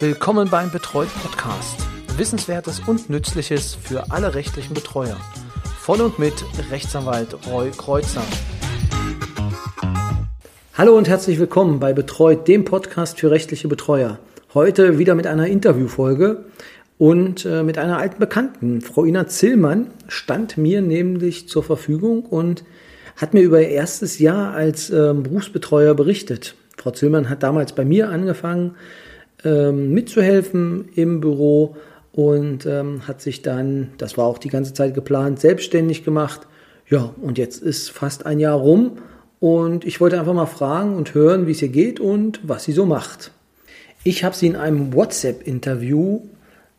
Willkommen beim Betreut Podcast. Wissenswertes und Nützliches für alle rechtlichen Betreuer. Von und mit Rechtsanwalt Roy Kreuzer. Hallo und herzlich willkommen bei Betreut, dem Podcast für rechtliche Betreuer. Heute wieder mit einer Interviewfolge und äh, mit einer alten Bekannten. Frau Ina Zillmann stand mir nämlich zur Verfügung und hat mir über ihr erstes Jahr als ähm, Berufsbetreuer berichtet. Frau Zillmann hat damals bei mir angefangen, ähm, mitzuhelfen im Büro und ähm, hat sich dann, das war auch die ganze Zeit geplant, selbstständig gemacht. Ja, und jetzt ist fast ein Jahr rum und ich wollte einfach mal fragen und hören, wie es ihr geht und was sie so macht. Ich habe sie in einem WhatsApp-Interview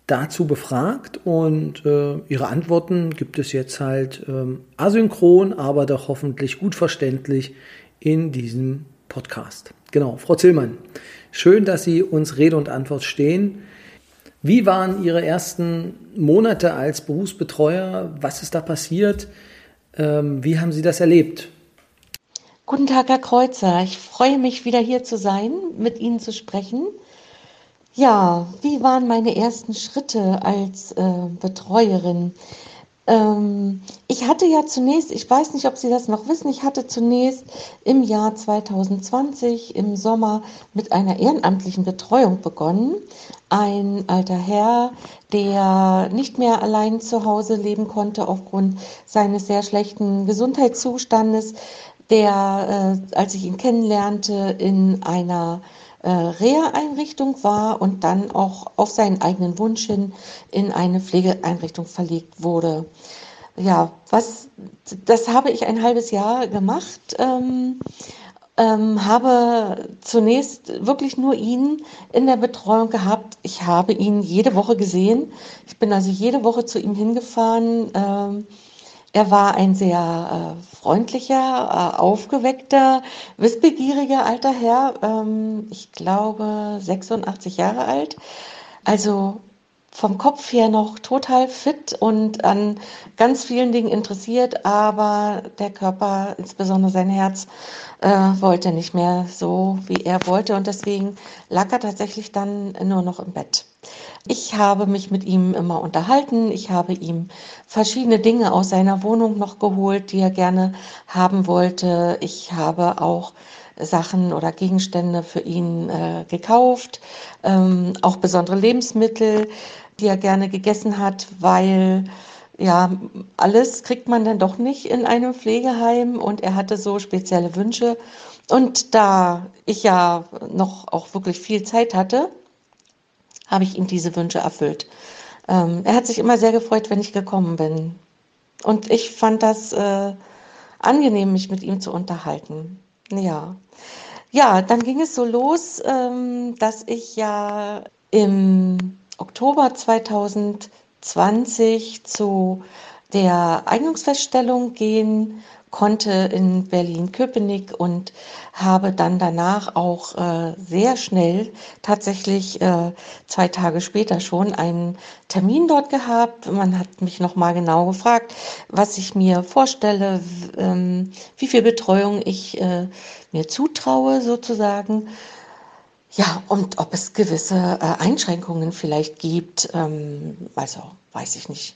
dazu befragt und äh, ihre Antworten gibt es jetzt halt ähm, asynchron, aber doch hoffentlich gut verständlich in diesem Podcast. Genau, Frau Zillmann, schön, dass Sie uns Rede und Antwort stehen. Wie waren Ihre ersten Monate als Berufsbetreuer? Was ist da passiert? Ähm, wie haben Sie das erlebt? Guten Tag, Herr Kreuzer. Ich freue mich, wieder hier zu sein, mit Ihnen zu sprechen. Ja, wie waren meine ersten Schritte als äh, Betreuerin? Ähm, ich hatte ja zunächst, ich weiß nicht, ob Sie das noch wissen, ich hatte zunächst im Jahr 2020 im Sommer mit einer ehrenamtlichen Betreuung begonnen. Ein alter Herr, der nicht mehr allein zu Hause leben konnte aufgrund seines sehr schlechten Gesundheitszustandes, der, äh, als ich ihn kennenlernte, in einer äh, Reha-Einrichtung war und dann auch auf seinen eigenen Wunsch hin in eine Pflegeeinrichtung verlegt wurde. Ja, was, das habe ich ein halbes Jahr gemacht. Ähm, ähm, habe zunächst wirklich nur ihn in der Betreuung gehabt. Ich habe ihn jede Woche gesehen. Ich bin also jede Woche zu ihm hingefahren. Ähm, er war ein sehr äh, freundlicher, äh, aufgeweckter, wissbegieriger alter Herr, ähm, ich glaube 86 Jahre alt. Also vom Kopf her noch total fit und an ganz vielen Dingen interessiert, aber der Körper, insbesondere sein Herz, äh, wollte nicht mehr so, wie er wollte und deswegen lag er tatsächlich dann nur noch im Bett. Ich habe mich mit ihm immer unterhalten. Ich habe ihm verschiedene Dinge aus seiner Wohnung noch geholt, die er gerne haben wollte. Ich habe auch Sachen oder Gegenstände für ihn äh, gekauft, ähm, auch besondere Lebensmittel, die er gerne gegessen hat, weil ja, alles kriegt man dann doch nicht in einem Pflegeheim und er hatte so spezielle Wünsche. Und da ich ja noch auch wirklich viel Zeit hatte, habe ich ihm diese Wünsche erfüllt. Ähm, er hat sich immer sehr gefreut, wenn ich gekommen bin. Und ich fand das äh, angenehm, mich mit ihm zu unterhalten. Ja. Ja, dann ging es so los, ähm, dass ich ja im Oktober 2020 zu der Eignungsfeststellung gehen konnte in Berlin-Köpenick und habe dann danach auch äh, sehr schnell, tatsächlich äh, zwei Tage später schon, einen Termin dort gehabt. Man hat mich nochmal genau gefragt, was ich mir vorstelle, ähm, wie viel Betreuung ich äh, mir zutraue sozusagen. Ja, und ob es gewisse äh, Einschränkungen vielleicht gibt, ähm, also weiß ich nicht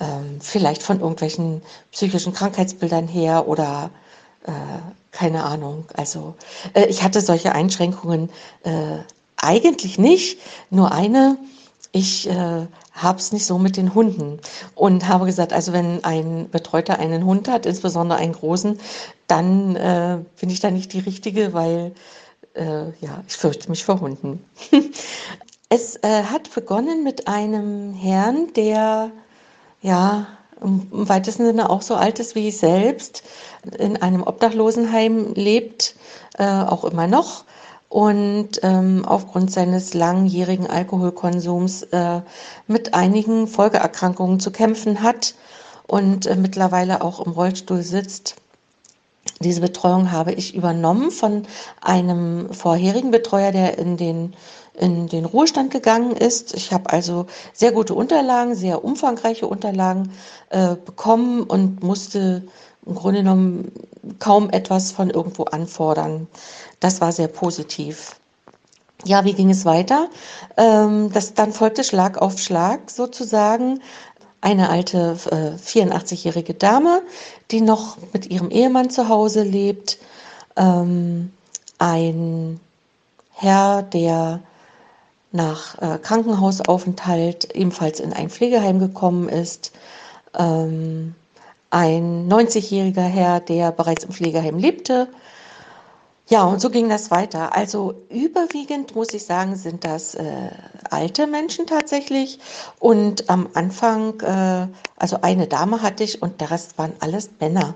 ähm, vielleicht von irgendwelchen psychischen Krankheitsbildern her oder äh, keine Ahnung. Also äh, ich hatte solche Einschränkungen äh, eigentlich nicht, nur eine. Ich äh, habe es nicht so mit den Hunden und habe gesagt, also wenn ein Betreuter einen Hund hat, insbesondere einen großen, dann äh, bin ich da nicht die Richtige, weil äh, ja, ich fürchte mich vor Hunden. es äh, hat begonnen mit einem Herrn, der ja, im weitesten Sinne auch so alt ist wie ich selbst, in einem Obdachlosenheim lebt, äh, auch immer noch und ähm, aufgrund seines langjährigen Alkoholkonsums äh, mit einigen Folgeerkrankungen zu kämpfen hat und äh, mittlerweile auch im Rollstuhl sitzt. Diese Betreuung habe ich übernommen von einem vorherigen Betreuer, der in den in den Ruhestand gegangen ist. Ich habe also sehr gute Unterlagen, sehr umfangreiche Unterlagen äh, bekommen und musste im Grunde genommen kaum etwas von irgendwo anfordern. Das war sehr positiv. ja, wie ging es weiter? Ähm, das, dann folgte Schlag auf Schlag sozusagen eine alte äh, 84-jährige Dame, die noch mit ihrem Ehemann zu Hause lebt, ähm, ein Herr, der nach äh, Krankenhausaufenthalt ebenfalls in ein Pflegeheim gekommen ist, ähm, ein 90-jähriger Herr, der bereits im Pflegeheim lebte. Ja, und so ging das weiter. Also überwiegend muss ich sagen, sind das äh, alte Menschen tatsächlich. Und am Anfang, äh, also eine Dame hatte ich und der Rest waren alles Männer.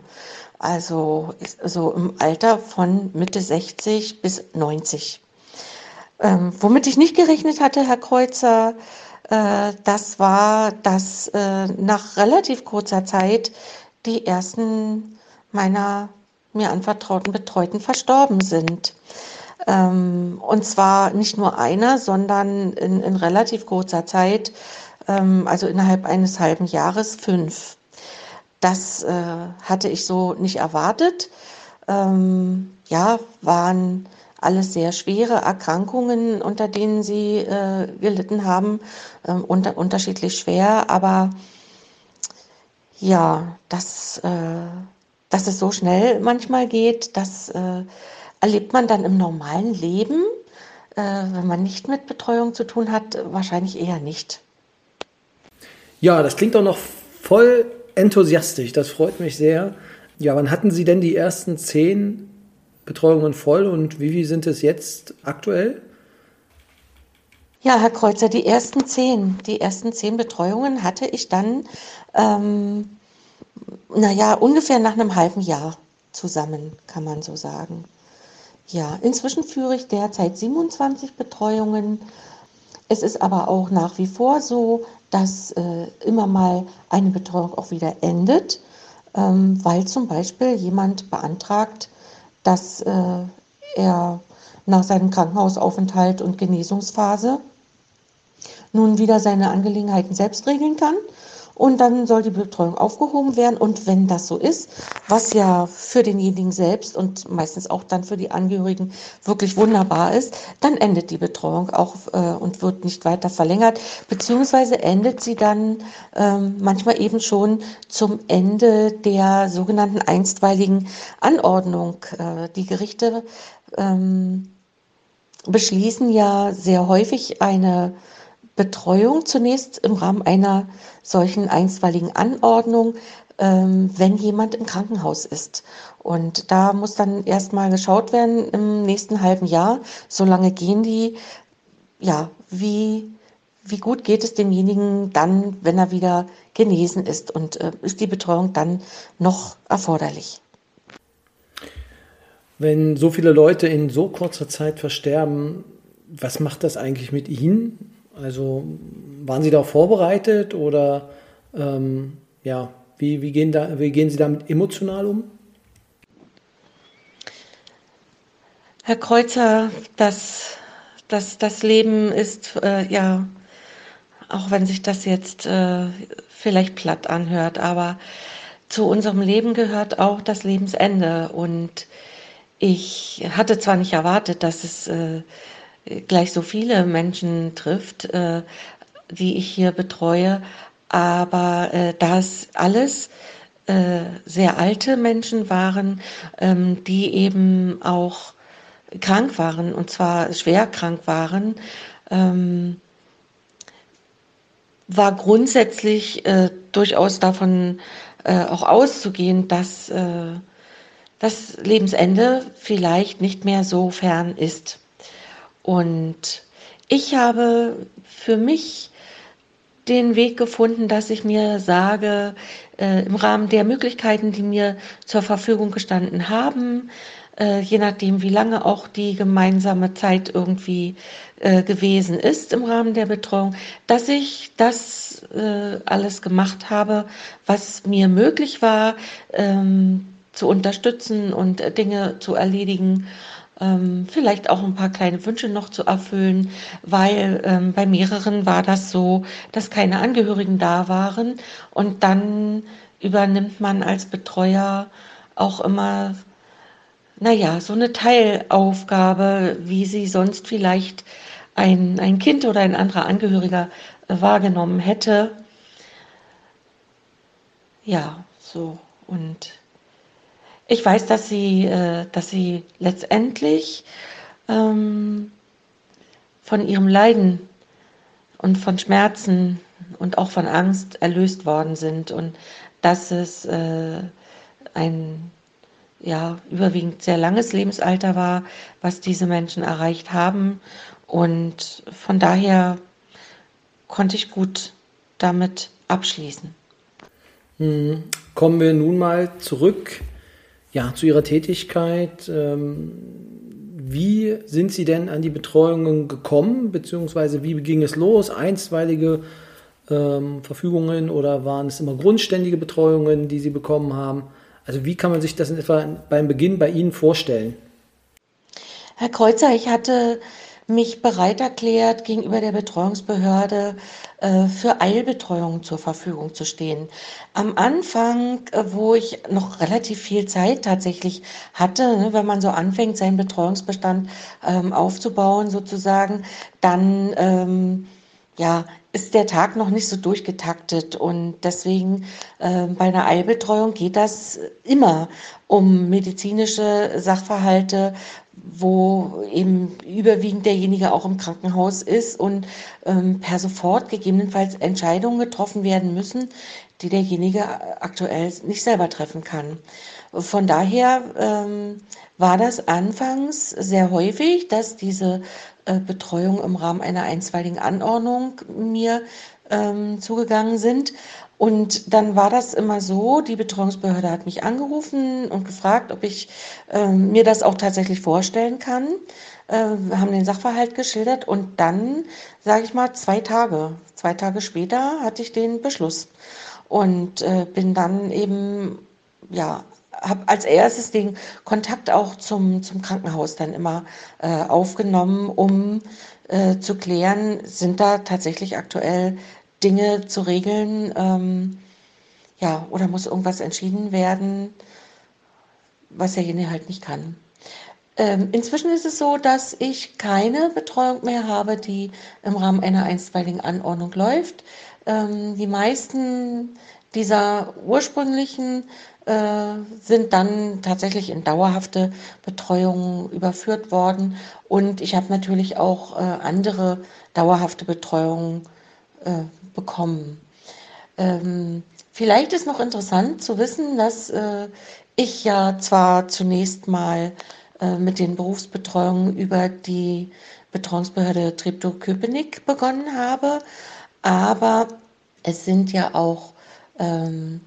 Also so im Alter von Mitte 60 bis 90. Ähm, womit ich nicht gerechnet hatte, Herr Kreuzer, äh, das war, dass äh, nach relativ kurzer Zeit die ersten meiner mir anvertrauten Betreuten verstorben sind. Ähm, und zwar nicht nur einer, sondern in, in relativ kurzer Zeit, ähm, also innerhalb eines halben Jahres fünf. Das äh, hatte ich so nicht erwartet. Ähm, ja, waren alles sehr schwere Erkrankungen, unter denen sie äh, gelitten haben, äh, unter, unterschiedlich schwer, aber ja, das, äh, dass es so schnell manchmal geht, das äh, erlebt man dann im normalen Leben, äh, wenn man nicht mit Betreuung zu tun hat, wahrscheinlich eher nicht. Ja, das klingt doch noch voll enthusiastisch. Das freut mich sehr. Ja, wann hatten Sie denn die ersten zehn Betreuungen voll und wie viel sind es jetzt aktuell? Ja, Herr Kreuzer, die ersten zehn, die ersten zehn Betreuungen hatte ich dann, ähm, naja, ungefähr nach einem halben Jahr zusammen, kann man so sagen. Ja, inzwischen führe ich derzeit 27 Betreuungen. Es ist aber auch nach wie vor so, dass äh, immer mal eine Betreuung auch wieder endet, ähm, weil zum Beispiel jemand beantragt, dass äh, er nach seinem Krankenhausaufenthalt und Genesungsphase nun wieder seine Angelegenheiten selbst regeln kann. Und dann soll die Betreuung aufgehoben werden. Und wenn das so ist, was ja für denjenigen selbst und meistens auch dann für die Angehörigen wirklich wunderbar ist, dann endet die Betreuung auch äh, und wird nicht weiter verlängert, beziehungsweise endet sie dann ähm, manchmal eben schon zum Ende der sogenannten einstweiligen Anordnung. Äh, die Gerichte ähm, beschließen ja sehr häufig eine Betreuung zunächst im Rahmen einer solchen einstweiligen Anordnung, ähm, wenn jemand im Krankenhaus ist. Und da muss dann erstmal geschaut werden im nächsten halben Jahr, solange gehen die, ja, wie, wie gut geht es demjenigen dann, wenn er wieder genesen ist und äh, ist die Betreuung dann noch erforderlich? Wenn so viele Leute in so kurzer Zeit versterben, was macht das eigentlich mit Ihnen? Also waren Sie da vorbereitet oder ähm, ja, wie, wie, gehen da, wie gehen Sie damit emotional um? Herr Kreuzer, das, das, das Leben ist äh, ja, auch wenn sich das jetzt äh, vielleicht platt anhört, aber zu unserem Leben gehört auch das Lebensende. Und ich hatte zwar nicht erwartet, dass es äh, gleich so viele Menschen trifft, äh, die ich hier betreue. Aber äh, da es alles äh, sehr alte Menschen waren, ähm, die eben auch krank waren und zwar schwer krank waren, ähm, war grundsätzlich äh, durchaus davon äh, auch auszugehen, dass äh, das Lebensende vielleicht nicht mehr so fern ist. Und ich habe für mich den Weg gefunden, dass ich mir sage, äh, im Rahmen der Möglichkeiten, die mir zur Verfügung gestanden haben, äh, je nachdem, wie lange auch die gemeinsame Zeit irgendwie äh, gewesen ist im Rahmen der Betreuung, dass ich das äh, alles gemacht habe, was mir möglich war, ähm, zu unterstützen und Dinge zu erledigen ähm, vielleicht auch ein paar kleine Wünsche noch zu erfüllen, weil ähm, bei mehreren war das so, dass keine Angehörigen da waren und dann übernimmt man als Betreuer auch immer naja, so eine Teilaufgabe, wie sie sonst vielleicht ein, ein Kind oder ein anderer Angehöriger äh, wahrgenommen hätte. Ja, so. Und ich weiß, dass sie, äh, dass sie letztendlich ähm, von ihrem Leiden und von Schmerzen und auch von Angst erlöst worden sind und dass es äh, ein ja, überwiegend sehr langes Lebensalter war, was diese Menschen erreicht haben. Und von daher konnte ich gut damit abschließen. Hm, kommen wir nun mal zurück ja, zu Ihrer Tätigkeit. Ähm, wie sind Sie denn an die Betreuungen gekommen, beziehungsweise wie ging es los? Einstweilige ähm, Verfügungen oder waren es immer grundständige Betreuungen, die Sie bekommen haben? Also wie kann man sich das in etwa beim Beginn bei Ihnen vorstellen? Herr Kreuzer, ich hatte mich bereit erklärt, gegenüber der Betreuungsbehörde äh, für Eilbetreuung zur Verfügung zu stehen. Am Anfang, äh, wo ich noch relativ viel Zeit tatsächlich hatte, ne, wenn man so anfängt, seinen Betreuungsbestand ähm, aufzubauen sozusagen, dann ähm, ja, ist der Tag noch nicht so durchgetaktet und deswegen äh, bei einer Eilbetreuung geht das immer um medizinische Sachverhalte, wo eben überwiegend derjenige auch im Krankenhaus ist und ähm, per sofort gegebenenfalls Entscheidungen getroffen werden müssen, die derjenige aktuell nicht selber treffen kann. Von daher ähm, war das anfangs sehr häufig, dass diese äh, Betreuung im Rahmen einer einstweiligen Anordnung mir ähm, zugegangen sind. Und dann war das immer so, die Betreuungsbehörde hat mich angerufen und gefragt, ob ich äh, mir das auch tatsächlich vorstellen kann. Äh, wir haben den Sachverhalt geschildert und dann, sage ich mal, zwei Tage, zwei Tage später hatte ich den Beschluss und äh, bin dann eben ja habe als erstes den Kontakt auch zum, zum Krankenhaus dann immer äh, aufgenommen, um äh, zu klären, sind da tatsächlich aktuell Dinge zu regeln, ähm, ja, oder muss irgendwas entschieden werden, was derjenige halt nicht kann. Ähm, inzwischen ist es so, dass ich keine Betreuung mehr habe, die im Rahmen einer einstweiligen Anordnung läuft. Ähm, die meisten dieser ursprünglichen äh, sind dann tatsächlich in dauerhafte Betreuung überführt worden. Und ich habe natürlich auch äh, andere dauerhafte Betreuungen äh, bekommen. Ähm, vielleicht ist noch interessant zu wissen, dass äh, ich ja zwar zunächst mal äh, mit den Berufsbetreuungen über die Betreuungsbehörde Treptow-Köpenick begonnen habe, aber es sind ja auch ähm,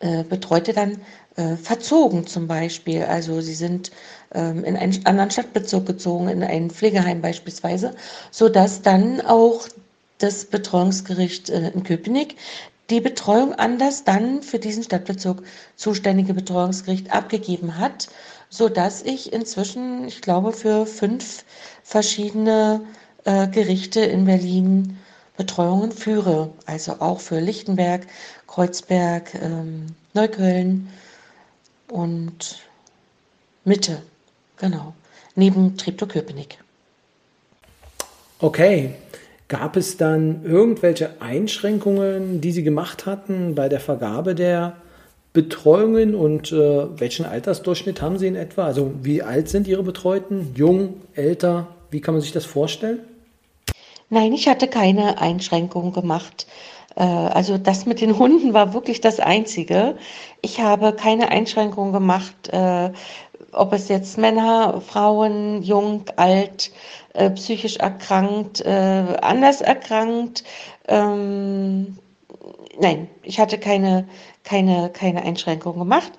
äh, Betreute dann äh, verzogen zum Beispiel. Also sie sind ähm, in einen anderen Stadtbezirk gezogen, in ein Pflegeheim beispielsweise, sodass dann auch das Betreuungsgericht äh, in Köpenick die Betreuung anders dann für diesen Stadtbezirk zuständige Betreuungsgericht abgegeben hat, sodass ich inzwischen, ich glaube, für fünf verschiedene äh, Gerichte in Berlin Betreuungen führe. Also auch für Lichtenberg, Kreuzberg, ähm, Neukölln und Mitte. Genau. Neben Treptow-Köpenick. Okay. Gab es dann irgendwelche Einschränkungen, die Sie gemacht hatten bei der Vergabe der Betreuungen und äh, welchen Altersdurchschnitt haben Sie in etwa? Also wie alt sind Ihre Betreuten? Jung, älter? Wie kann man sich das vorstellen? Nein, ich hatte keine Einschränkungen gemacht. Äh, also das mit den Hunden war wirklich das Einzige. Ich habe keine Einschränkungen gemacht, äh, ob es jetzt Männer, Frauen, jung, alt, äh, psychisch erkrankt, anders erkrankt. Ähm, nein, ich hatte keine, keine, keine Einschränkungen gemacht.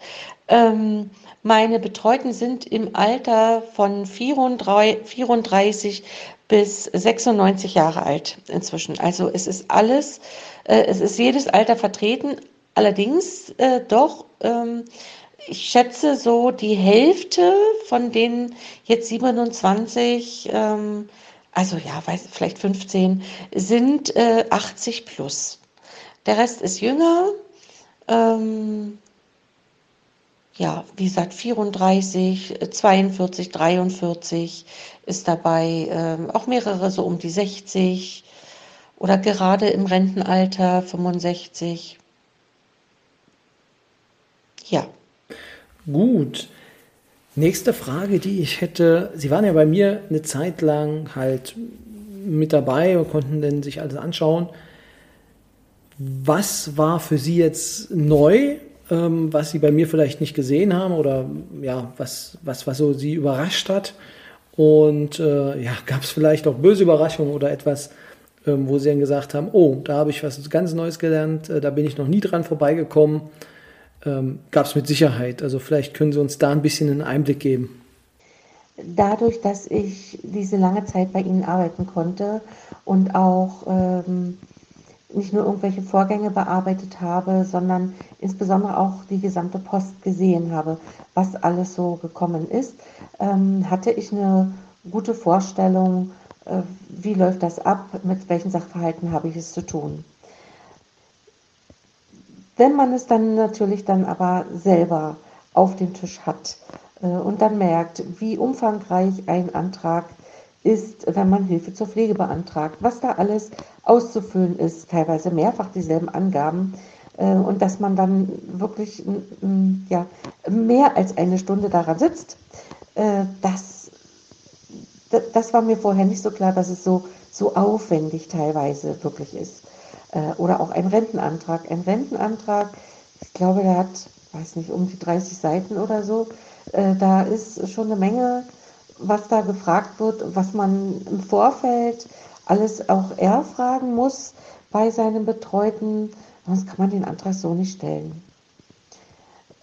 Ähm, meine Betreuten sind im Alter von 34 bis 96 Jahre alt inzwischen. Also es ist alles, äh, es ist jedes Alter vertreten. Allerdings äh, doch, ähm, ich schätze so die Hälfte von den jetzt 27, ähm, also ja, weiß, vielleicht 15, sind äh, 80 plus. Der Rest ist jünger. Ähm, ja, wie gesagt, 34, 42, 43 ist dabei, ähm, auch mehrere so um die 60 oder gerade im Rentenalter 65. Ja. Gut. Nächste Frage, die ich hätte. Sie waren ja bei mir eine Zeit lang halt mit dabei und konnten dann sich alles anschauen. Was war für Sie jetzt neu, ähm, was Sie bei mir vielleicht nicht gesehen haben oder ja, was, was, was so Sie überrascht hat? Und äh, ja, gab es vielleicht auch böse Überraschungen oder etwas, ähm, wo Sie dann gesagt haben, oh, da habe ich was ganz Neues gelernt, äh, da bin ich noch nie dran vorbeigekommen ähm, gab es mit Sicherheit. Also vielleicht können Sie uns da ein bisschen einen Einblick geben. Dadurch, dass ich diese lange Zeit bei Ihnen arbeiten konnte und auch ähm, nicht nur irgendwelche Vorgänge bearbeitet habe, sondern insbesondere auch die gesamte Post gesehen habe, was alles so gekommen ist, ähm, hatte ich eine gute Vorstellung, äh, wie läuft das ab, mit welchen Sachverhalten habe ich es zu tun. Wenn man es dann natürlich dann aber selber auf dem Tisch hat äh, und dann merkt, wie umfangreich ein Antrag ist, wenn man Hilfe zur Pflege beantragt, was da alles auszufüllen ist, teilweise mehrfach dieselben Angaben äh, und dass man dann wirklich ja, mehr als eine Stunde daran sitzt, äh, das, das war mir vorher nicht so klar, dass es so, so aufwendig teilweise wirklich ist. Äh, oder auch ein Rentenantrag. Ein Rentenantrag, ich glaube, der hat, weiß nicht, um die 30 Seiten oder so. Da ist schon eine Menge, was da gefragt wird, was man im Vorfeld alles auch er fragen muss bei seinem Betreuten. Sonst kann man den Antrag so nicht stellen.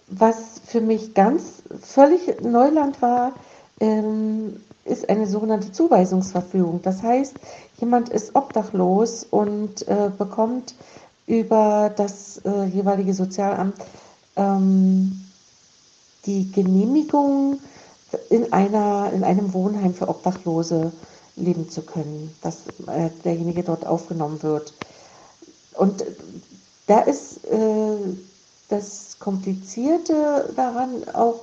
Was für mich ganz völlig Neuland war, ähm, ist eine sogenannte Zuweisungsverfügung. Das heißt, jemand ist obdachlos und äh, bekommt über das äh, jeweilige Sozialamt ähm, die Genehmigung, in, einer, in einem Wohnheim für Obdachlose leben zu können, dass äh, derjenige dort aufgenommen wird. Und da ist äh, das Komplizierte daran auch,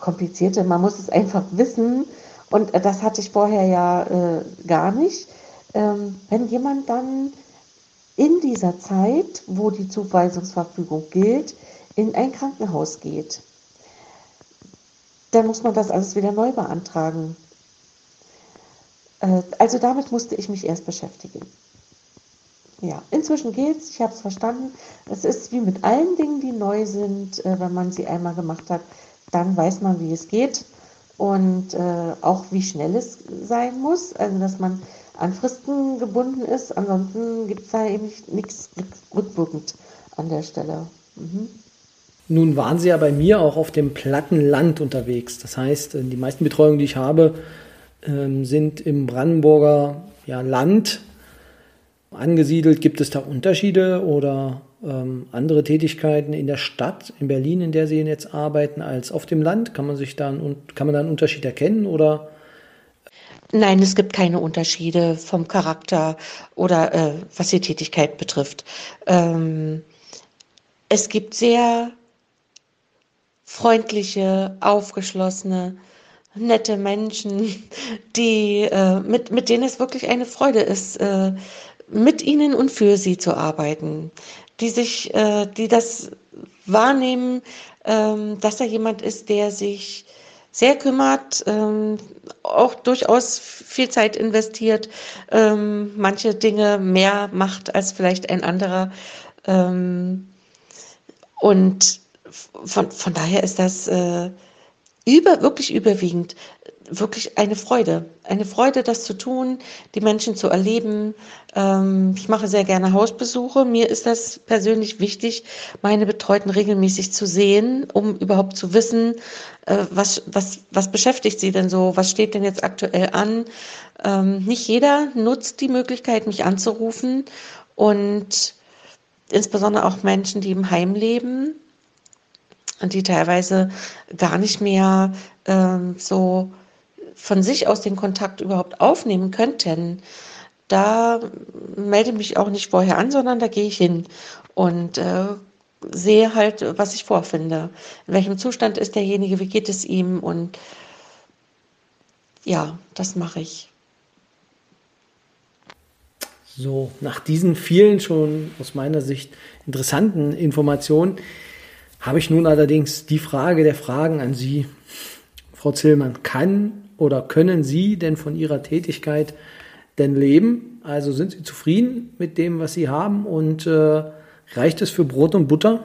komplizierte, man muss es einfach wissen und äh, das hatte ich vorher ja äh, gar nicht. Ähm, wenn jemand dann in dieser Zeit, wo die Zuweisungsverfügung gilt, in ein Krankenhaus geht, dann muss man das alles wieder neu beantragen. Äh, also damit musste ich mich erst beschäftigen. Ja, inzwischen geht's, ich habe es verstanden. Es ist wie mit allen Dingen, die neu sind, äh, wenn man sie einmal gemacht hat, dann weiß man, wie es geht und äh, auch wie schnell es sein muss, also dass man an Fristen gebunden ist. Ansonsten gibt es da eben nichts rückwirkend an der Stelle. Mhm. Nun waren Sie ja bei mir auch auf dem platten Land unterwegs. Das heißt, äh, die meisten Betreuungen, die ich habe, ähm, sind im Brandenburger ja, Land angesiedelt. Gibt es da Unterschiede oder ähm, andere Tätigkeiten in der Stadt, in Berlin, in der Sie jetzt arbeiten, als auf dem Land? Kann man sich dann kann man da einen Unterschied erkennen oder? Nein, es gibt keine Unterschiede vom Charakter oder äh, was die Tätigkeit betrifft. Ähm, es gibt sehr freundliche, aufgeschlossene, nette Menschen, die, äh, mit, mit denen es wirklich eine Freude ist, äh, mit ihnen und für sie zu arbeiten die sich, äh, die das wahrnehmen, ähm, dass da jemand ist, der sich sehr kümmert, ähm, auch durchaus viel Zeit investiert, ähm, manche Dinge mehr macht als vielleicht ein anderer. Ähm, und von, von daher ist das äh, über, wirklich überwiegend wirklich eine Freude. Eine Freude, das zu tun, die Menschen zu erleben. Ähm, ich mache sehr gerne Hausbesuche. Mir ist das persönlich wichtig, meine Betreuten regelmäßig zu sehen, um überhaupt zu wissen, äh, was, was, was beschäftigt sie denn so, was steht denn jetzt aktuell an. Ähm, nicht jeder nutzt die Möglichkeit, mich anzurufen und insbesondere auch Menschen, die im Heim leben und die teilweise gar nicht mehr ähm, so von sich aus den Kontakt überhaupt aufnehmen könnten, da melde mich auch nicht vorher an, sondern da gehe ich hin und äh, sehe halt, was ich vorfinde. In welchem Zustand ist derjenige, wie geht es ihm und ja, das mache ich. So, nach diesen vielen schon aus meiner Sicht interessanten Informationen habe ich nun allerdings die Frage der Fragen an Sie, Frau Zillmann. Kann oder können Sie denn von Ihrer Tätigkeit denn leben? Also sind Sie zufrieden mit dem, was Sie haben und äh, reicht es für Brot und Butter?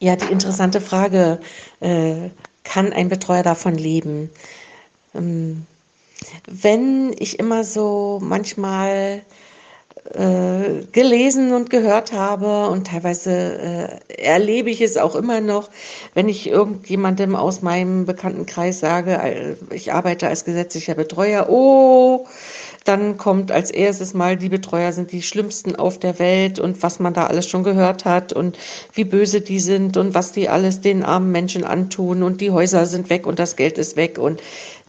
Ja, die interessante Frage, äh, kann ein Betreuer davon leben? Ähm, wenn ich immer so manchmal äh, gelesen und gehört habe. Und teilweise äh, erlebe ich es auch immer noch, wenn ich irgendjemandem aus meinem Bekanntenkreis sage, äh, ich arbeite als gesetzlicher Betreuer, oh, dann kommt als erstes mal, die Betreuer sind die schlimmsten auf der Welt und was man da alles schon gehört hat und wie böse die sind und was die alles den armen Menschen antun und die Häuser sind weg und das Geld ist weg. Und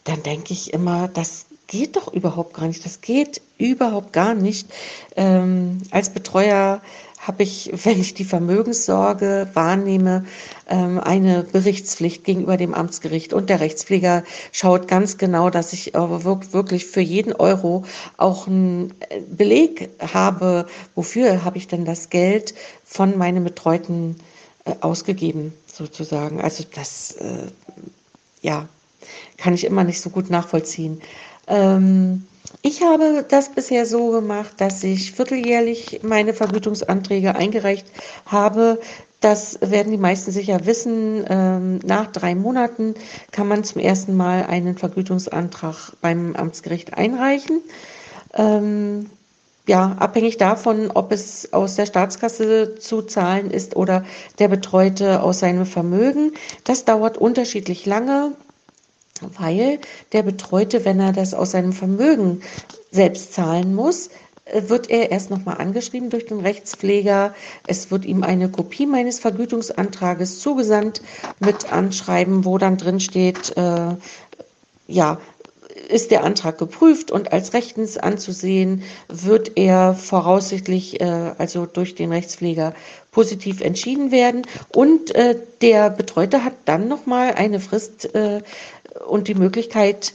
dann denke ich immer, das geht doch überhaupt gar nicht. Das geht überhaupt gar nicht. Ähm, als Betreuer habe ich, wenn ich die Vermögenssorge wahrnehme, ähm, eine Berichtspflicht gegenüber dem Amtsgericht. Und der Rechtspfleger schaut ganz genau, dass ich wirklich für jeden Euro auch einen äh, Beleg habe, wofür habe ich denn das Geld von meinem Betreuten äh, ausgegeben, sozusagen. Also das, äh, ja, kann ich immer nicht so gut nachvollziehen. Ähm, ich habe das bisher so gemacht, dass ich vierteljährlich meine Vergütungsanträge eingereicht habe. Das werden die meisten sicher wissen. Ähm, nach drei Monaten kann man zum ersten Mal einen Vergütungsantrag beim Amtsgericht einreichen. Ähm, ja, abhängig davon, ob es aus der Staatskasse zu zahlen ist oder der Betreute aus seinem Vermögen. Das dauert unterschiedlich lange weil der Betreute, wenn er das aus seinem Vermögen selbst zahlen muss, äh, wird er erst nochmal angeschrieben durch den Rechtspfleger. Es wird ihm eine Kopie meines Vergütungsantrages zugesandt mit Anschreiben, wo dann drin steht, äh, ja, ist der Antrag geprüft und als rechtens anzusehen, wird er voraussichtlich äh, also durch den Rechtspfleger positiv entschieden werden. Und äh, der Betreute hat dann nochmal eine Frist äh, und die Möglichkeit,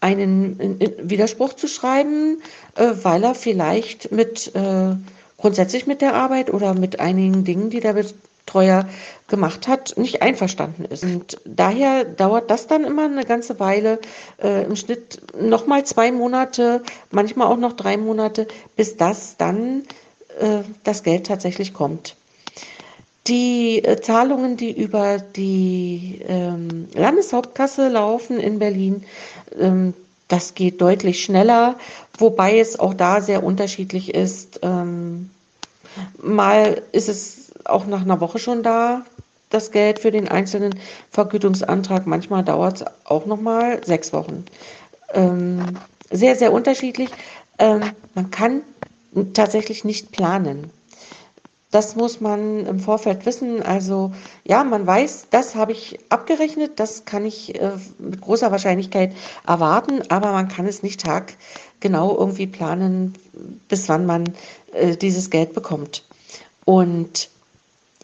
einen Widerspruch zu schreiben, äh, weil er vielleicht mit äh, grundsätzlich mit der Arbeit oder mit einigen Dingen, die der Betreuer gemacht hat, nicht einverstanden ist. Und daher dauert das dann immer eine ganze Weile, äh, im Schnitt nochmal zwei Monate, manchmal auch noch drei Monate, bis das dann äh, das Geld tatsächlich kommt. Die äh, Zahlungen, die über die ähm, Landeshauptkasse laufen in Berlin, ähm, das geht deutlich schneller, wobei es auch da sehr unterschiedlich ist. Ähm, mal ist es auch nach einer Woche schon da, das Geld für den einzelnen Vergütungsantrag. Manchmal dauert es auch noch mal sechs Wochen. Ähm, sehr, sehr unterschiedlich. Ähm, man kann tatsächlich nicht planen. Das muss man im Vorfeld wissen. Also ja, man weiß, das habe ich abgerechnet, das kann ich äh, mit großer Wahrscheinlichkeit erwarten, aber man kann es nicht taggenau irgendwie planen, bis wann man äh, dieses Geld bekommt. Und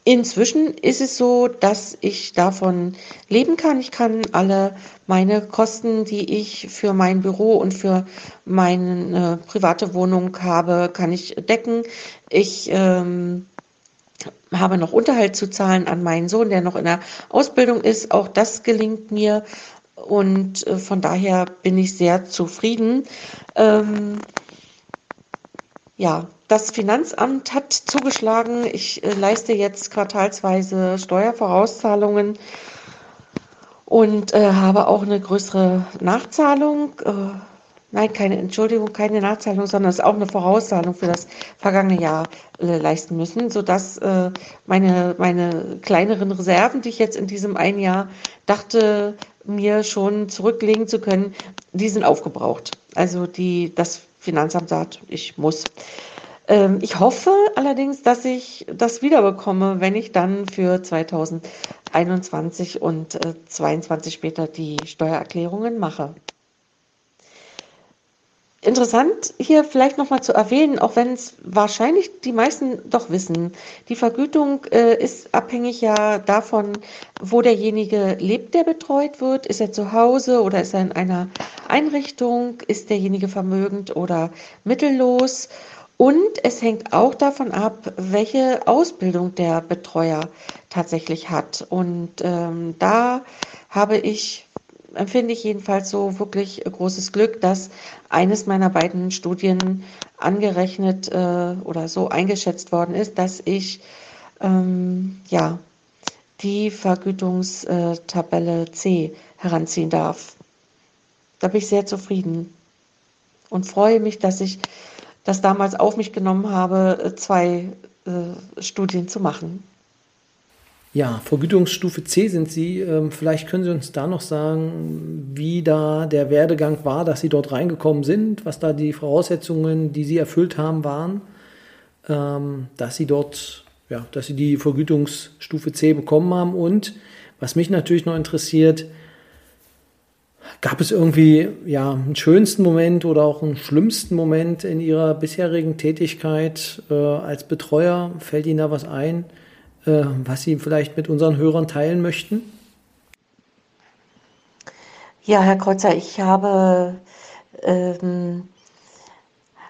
inzwischen ist es so, dass ich davon leben kann. Ich kann alle meine Kosten, die ich für mein Büro und für meine äh, private Wohnung habe, kann ich decken. Ich ähm, habe noch Unterhalt zu zahlen an meinen Sohn, der noch in der Ausbildung ist. Auch das gelingt mir und äh, von daher bin ich sehr zufrieden. Ähm, ja, das Finanzamt hat zugeschlagen. Ich äh, leiste jetzt quartalsweise Steuervorauszahlungen und äh, habe auch eine größere Nachzahlung. Äh, Nein, keine Entschuldigung, keine Nachzahlung, sondern es ist auch eine Vorauszahlung für das vergangene Jahr äh, leisten müssen, sodass äh, meine, meine kleineren Reserven, die ich jetzt in diesem einen Jahr dachte, mir schon zurücklegen zu können, die sind aufgebraucht. Also die, das Finanzamt sagt, ich muss. Ähm, ich hoffe allerdings, dass ich das wiederbekomme, wenn ich dann für 2021 und äh, 22 später die Steuererklärungen mache. interessant hier vielleicht nochmal zu erwähnen, auch wenn es wahrscheinlich die meisten doch wissen. Die Vergütung äh, ist abhängig ja davon, wo derjenige lebt, der betreut wird. Ist er zu Hause oder ist er in einer Einrichtung? Ist derjenige vermögend oder mittellos? Und es hängt auch davon ab, welche Ausbildung der Betreuer tatsächlich hat. Und ähm, da habe ich, empfinde ich jedenfalls so wirklich großes Glück, dass eines meiner beiden Studien angerechnet äh, oder so eingeschätzt worden ist, dass ich ähm, ja die Vergütungstabelle C heranziehen darf. Da bin ich sehr zufrieden und freue mich, dass ich das damals auf mich genommen habe, äh, zwei äh, Studien zu machen. Ja, Vergütungsstufe C sind Sie. Ähm, vielleicht können Sie uns da noch sagen, wie da der Werdegang war, dass Sie dort reingekommen sind, was da die Voraussetzungen, die Sie erfüllt haben, waren, ähm, dass Sie dort, ja, dass Sie die Vergütungsstufe C bekommen haben. Und was mich natürlich noch interessiert, Gab es irgendwie ja einen schönsten Moment oder auch einen schlimmsten Moment in Ihrer bisherigen Tätigkeit äh, als Betreuer? Fällt Ihnen da was ein, äh, was Sie vielleicht mit unseren Hörern teilen möchten? Ja, Herr Kreuzer, ich habe ähm,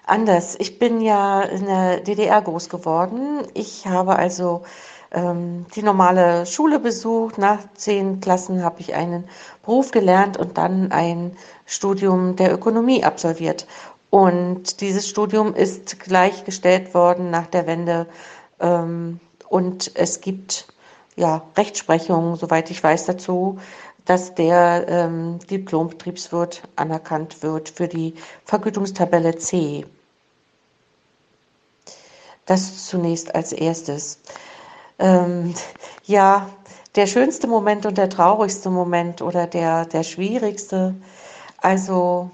anders. Ich bin ja in der DDR groß geworden. Ich habe also ähm, die normale Schule besucht. Nach zehn Klassen habe ich einen Beruf gelernt und dann ein Studium der Ökonomie absolviert. Und dieses Studium ist gleichgestellt worden nach der Wende. Ähm, und es gibt ja Rechtsprechung, soweit ich weiß, dazu, dass der ähm, Diplombetriebswirt anerkannt wird für die Vergütungstabelle C. Das zunächst als erstes. Ähm, ja, der schönste Moment und der traurigste Moment oder der, der schwierigste. Also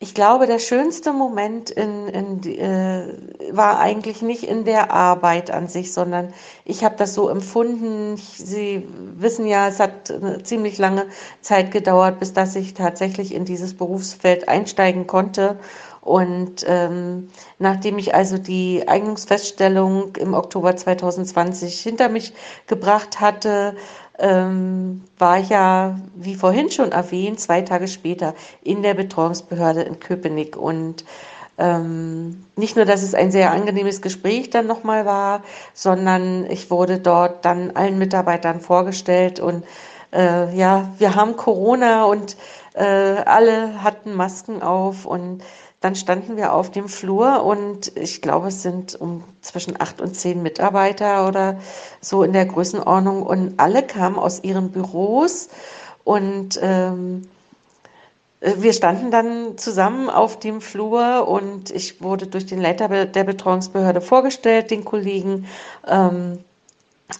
ich glaube, der schönste Moment in, in, äh, war eigentlich nicht in der Arbeit an sich, sondern ich habe das so empfunden. Sie wissen ja, es hat eine ziemlich lange Zeit gedauert, bis dass ich tatsächlich in dieses Berufsfeld einsteigen konnte. Und ähm, nachdem ich also die Eignungsfeststellung im Oktober 2020 hinter mich gebracht hatte, ähm, war ich ja, wie vorhin schon erwähnt, zwei Tage später in der Betreuungsbehörde in Köpenick. Und ähm, nicht nur, dass es ein sehr angenehmes Gespräch dann nochmal war, sondern ich wurde dort dann allen Mitarbeitern vorgestellt und äh, ja, wir haben Corona und äh, alle hatten Masken auf und dann standen wir auf dem Flur und ich glaube, es sind um zwischen acht und zehn Mitarbeiter oder so in der Größenordnung und alle kamen aus ihren Büros und ähm, wir standen dann zusammen auf dem Flur und ich wurde durch den Leiter der Betreuungsbehörde vorgestellt, den Kollegen. Ähm,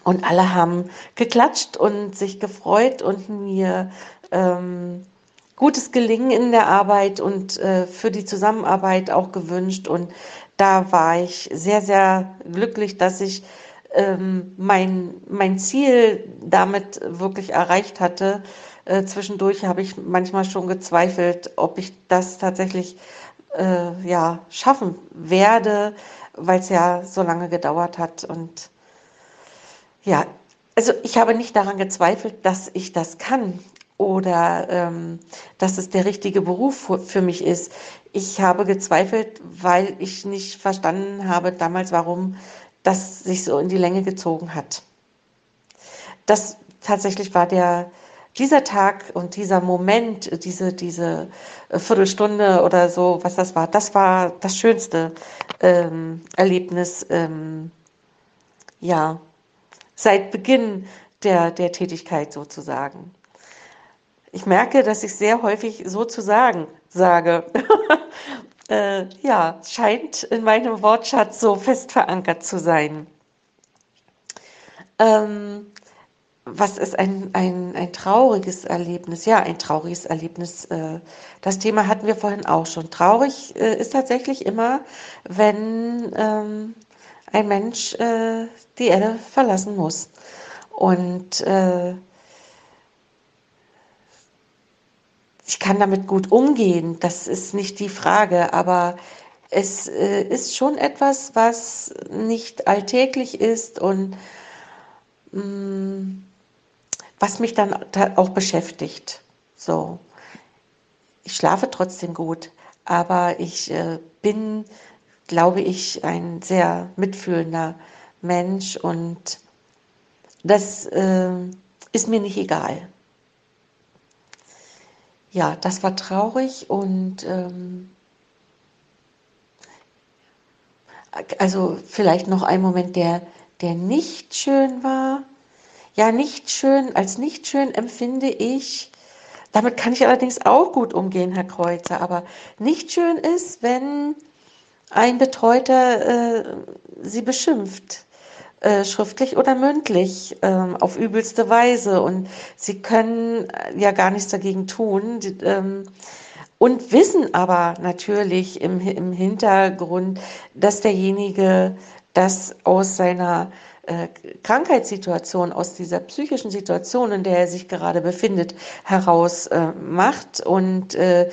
und alle haben geklatscht und sich gefreut und mir ähm, gutes Gelingen in der Arbeit und äh, für die Zusammenarbeit auch gewünscht. Und da war ich sehr, sehr glücklich, dass ich ähm, mein, mein Ziel damit wirklich erreicht hatte. Äh, zwischendurch habe ich manchmal schon gezweifelt, ob ich das tatsächlich äh, ja, schaffen werde, weil es ja so lange gedauert hat. Und ja, also ich habe nicht daran gezweifelt, dass ich das kann oder ähm, dass es der richtige Beruf für mich ist. Ich habe gezweifelt, weil ich nicht verstanden habe damals, warum das sich so in die Länge gezogen hat. Das tatsächlich war der, dieser Tag und dieser Moment, diese, diese äh, Viertelstunde oder so, was das war, das war das schönste ähm, Erlebnis, ähm, ja, seit Beginn der, der Tätigkeit sozusagen. Ich merke, dass ich sehr häufig sozusagen sage. äh, ja, scheint in meinem Wortschatz so fest verankert zu sein. Ähm, was ist ein, ein, ein trauriges Erlebnis? Ja, ein trauriges Erlebnis. Äh, das Thema hatten wir vorhin auch schon. Traurig äh, ist tatsächlich immer, wenn ähm, ein Mensch äh, die Erde verlassen muss. Und ich kann damit gut umgehen, das ist nicht die Frage, aber es äh, ist schon etwas, was nicht alltäglich ist und mh, mm, was mich dann auch beschäftigt. So. Ich schlafe trotzdem gut, aber ich äh, bin, glaube ich, ein sehr mitfühlender Mensch und das äh, ist mir nicht egal ja, das war traurig und ähm, also vielleicht noch ein Moment, der, der nicht schön war. Ja, nicht schön, als nicht schön empfinde ich, damit kann ich allerdings auch gut umgehen, Herr Kreuzer, aber nicht schön ist, wenn ein Betreuter äh, Sie beschimpft äh, schriftlich oder mündlich, äh, auf übelste Weise. Und sie können äh, ja gar nichts dagegen tun. Die, ähm, und wissen aber natürlich im, im Hintergrund, dass derjenige das aus seiner äh, Krankheitssituation, aus dieser psychischen Situation, in der er sich gerade befindet, heraus äh, macht und äh,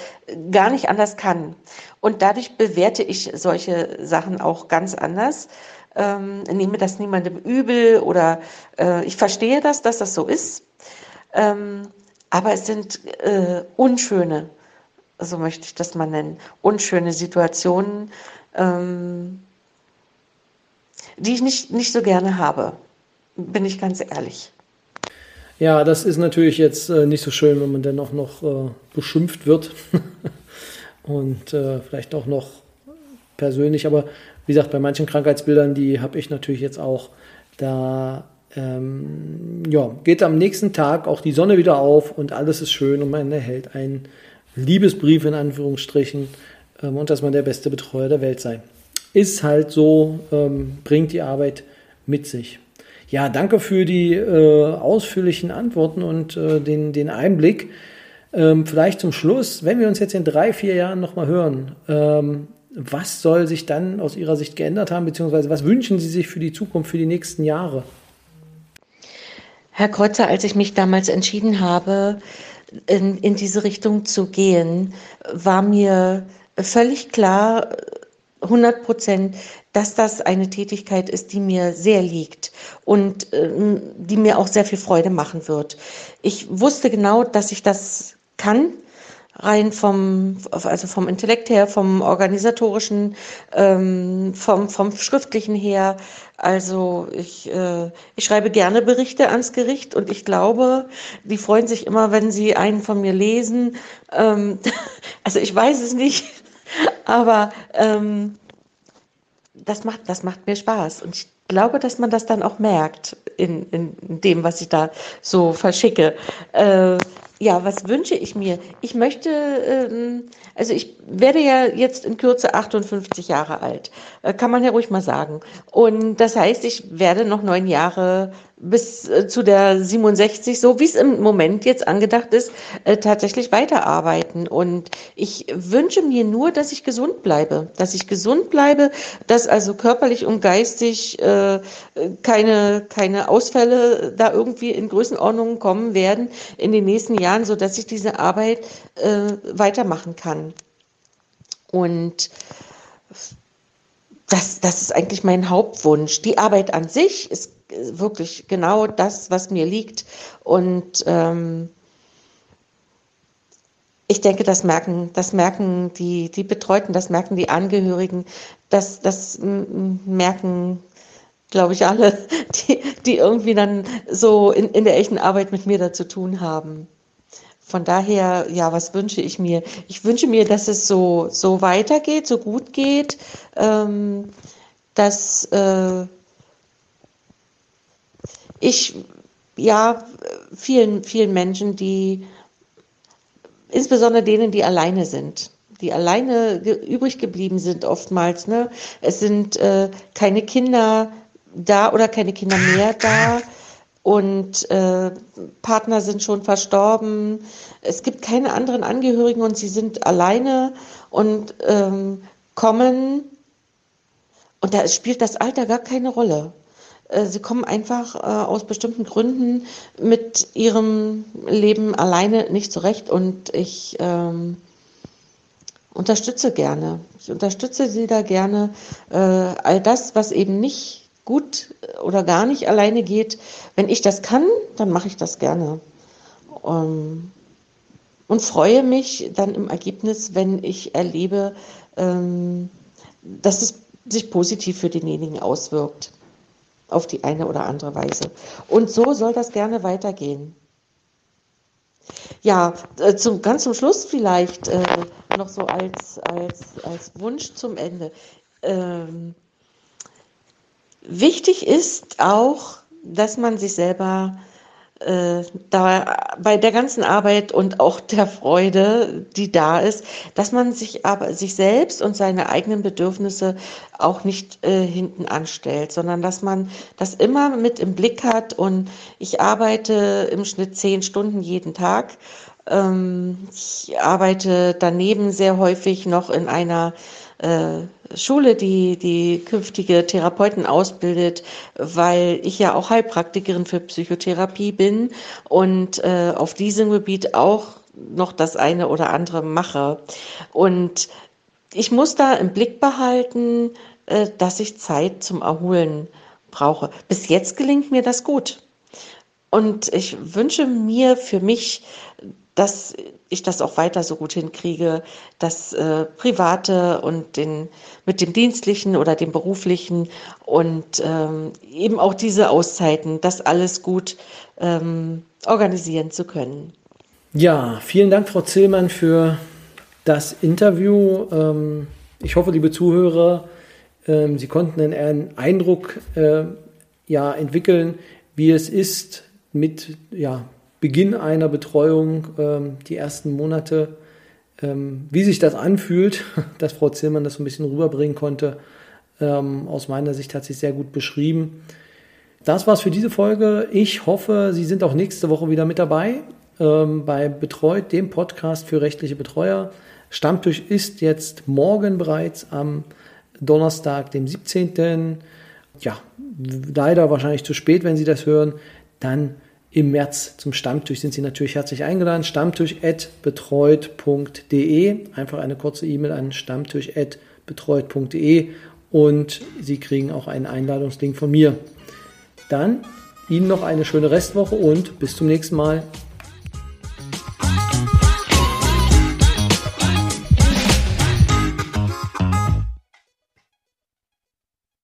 gar nicht anders kann. Und dadurch bewerte ich solche Sachen auch ganz anders ähm, nehme das niemandem übel oder äh, ich verstehe das, dass das so ist. Ähm, aber es sind äh, unschöne, so möchte ich das mal nennen, unschöne Situationen, ähm, die ich nicht, nicht so gerne habe, bin ich ganz ehrlich. Ja, das ist natürlich jetzt äh, nicht so schön, wenn man dann auch noch äh, beschimpft wird und äh, vielleicht auch noch persönlich, aber wie gesagt, bei manchen Krankheitsbildern, die habe ich natürlich jetzt auch, da ähm, ja, geht am nächsten Tag auch die Sonne wieder auf und alles ist schön und man erhält einen Liebesbrief in Anführungsstrichen ähm, und dass man der beste Betreuer der Welt sei. Ist halt so, ähm, bringt die Arbeit mit sich. Ja, danke für die äh, ausführlichen Antworten und äh, den, den Einblick. Ähm, vielleicht zum Schluss, wenn wir uns jetzt in drei, vier Jahren nochmal hören, ähm, was soll sich dann aus Ihrer Sicht geändert haben, beziehungsweise was wünschen Sie sich für die Zukunft, für die nächsten Jahre? Herr Kreuzer, als ich mich damals entschieden habe, in, in diese Richtung zu gehen, war mir völlig klar, 100 Prozent, dass das eine Tätigkeit ist, die mir sehr liegt und äh, die mir auch sehr viel Freude machen wird. Ich wusste genau, dass ich das kann rein vom, also vom Intellekt her, vom organisatorischen, ähm, vom, vom schriftlichen her. Also ich, äh, ich schreibe gerne Berichte ans Gericht und ich glaube, die freuen sich immer, wenn sie einen von mir lesen. Ähm, also ich weiß es nicht, aber ähm, das macht, das macht mir Spaß und ich glaube, dass man das dann auch merkt in, in dem, was ich da so verschicke. Äh, ja, was wünsche ich mir? Ich möchte, ähm, also ich werde ja jetzt in Kürze 58 Jahre alt, äh, kann man ja ruhig mal sagen. Und das heißt, ich werde noch neun Jahre bis äh, zu der 67, so wie es im Moment jetzt angedacht ist, äh, tatsächlich weiterarbeiten. Und ich wünsche mir nur, dass ich gesund bleibe, dass ich gesund bleibe, dass also körperlich und geistig äh, keine, keine Ausfälle da irgendwie in Größenordnungen kommen werden in den nächsten Jahren, so dass ich diese Arbeit äh, weitermachen kann. Und das, das ist eigentlich mein Hauptwunsch. Die Arbeit an sich ist wirklich genau das, was mir liegt. Und ähm, ich denke, das merken, das merken die, die Betreuten, das merken die Angehörigen, das, das merken, glaube ich, alle, die, die irgendwie dann so in, in der echten Arbeit mit mir da zu tun haben. Von daher, ja, was wünsche ich mir? Ich wünsche mir, dass es so, so weitergeht, so gut geht, ähm, dass äh, ich, ja, vielen, vielen Menschen, die, insbesondere denen, die alleine sind, die alleine ge übrig geblieben sind oftmals, ne? Es sind äh, keine Kinder da oder keine Kinder mehr da und äh, Partner sind schon verstorben. Es gibt keine anderen Angehörigen und sie sind alleine und ähm, kommen und da spielt das Alter gar keine Rolle. Äh, sie kommen einfach äh, aus bestimmten Gründen mit ihrem Leben alleine nicht zurecht und ich ähm, unterstütze gerne. Ich unterstütze sie da gerne. Äh, all das, was eben nicht gut oder gar nicht alleine geht, wenn ich das kann, dann mache ich das gerne. Ähm, und freue mich dann im Ergebnis, wenn ich erlebe, ähm, dass es sich positiv für denjenigen auswirkt auf die eine oder andere Weise. Und so soll das gerne weitergehen. Ja, äh, zum, ganz zum Schluss vielleicht äh, noch so als, als, als Wunsch zum Ende. Ähm, wichtig ist auch, dass man sich selber äh, da bei der ganzen Arbeit und auch der Freude, die da ist, dass man sich aber sich selbst und seine eigenen Bedürfnisse auch nicht äh, hinten anstellt, sondern dass man das immer mit im Blick hat. Und ich arbeite im Schnitt zehn Stunden jeden Tag. Ähm, ich arbeite daneben sehr häufig noch in einer Schule, die die künftige Therapeuten ausbildet, weil ich ja auch Heilpraktikerin für Psychotherapie bin und äh, auf diesem Gebiet auch noch das eine oder andere mache. Und ich muss da im Blick behalten, äh, dass ich Zeit zum Erholen brauche. Bis jetzt gelingt mir das gut. Und ich wünsche mir für mich, dass ich das auch weiter so gut hinkriege, das äh, Private und den, mit dem Dienstlichen oder dem Beruflichen und ähm, eben auch diese Auszeiten, das alles gut ähm, organisieren zu können. Ja, vielen Dank, Frau Zillmann, für das Interview. Ähm, ich hoffe, liebe Zuhörer, ähm, Sie konnten einen Eindruck äh, ja, entwickeln, wie es ist, mit ja, Beginn einer Betreuung, ähm, die ersten Monate, ähm, wie sich das anfühlt, dass Frau Zillmann das so ein bisschen rüberbringen konnte, ähm, aus meiner Sicht hat sich sehr gut beschrieben. Das war's für diese Folge. Ich hoffe, Sie sind auch nächste Woche wieder mit dabei ähm, bei Betreut, dem Podcast für rechtliche Betreuer. Stammtisch ist jetzt morgen bereits am Donnerstag, dem 17. Ja, leider wahrscheinlich zu spät, wenn Sie das hören. Dann im März zum Stammtisch sind Sie natürlich herzlich eingeladen. Stammtisch.betreut.de. Einfach eine kurze E-Mail an stammtisch.betreut.de und Sie kriegen auch einen Einladungslink von mir. Dann Ihnen noch eine schöne Restwoche und bis zum nächsten Mal.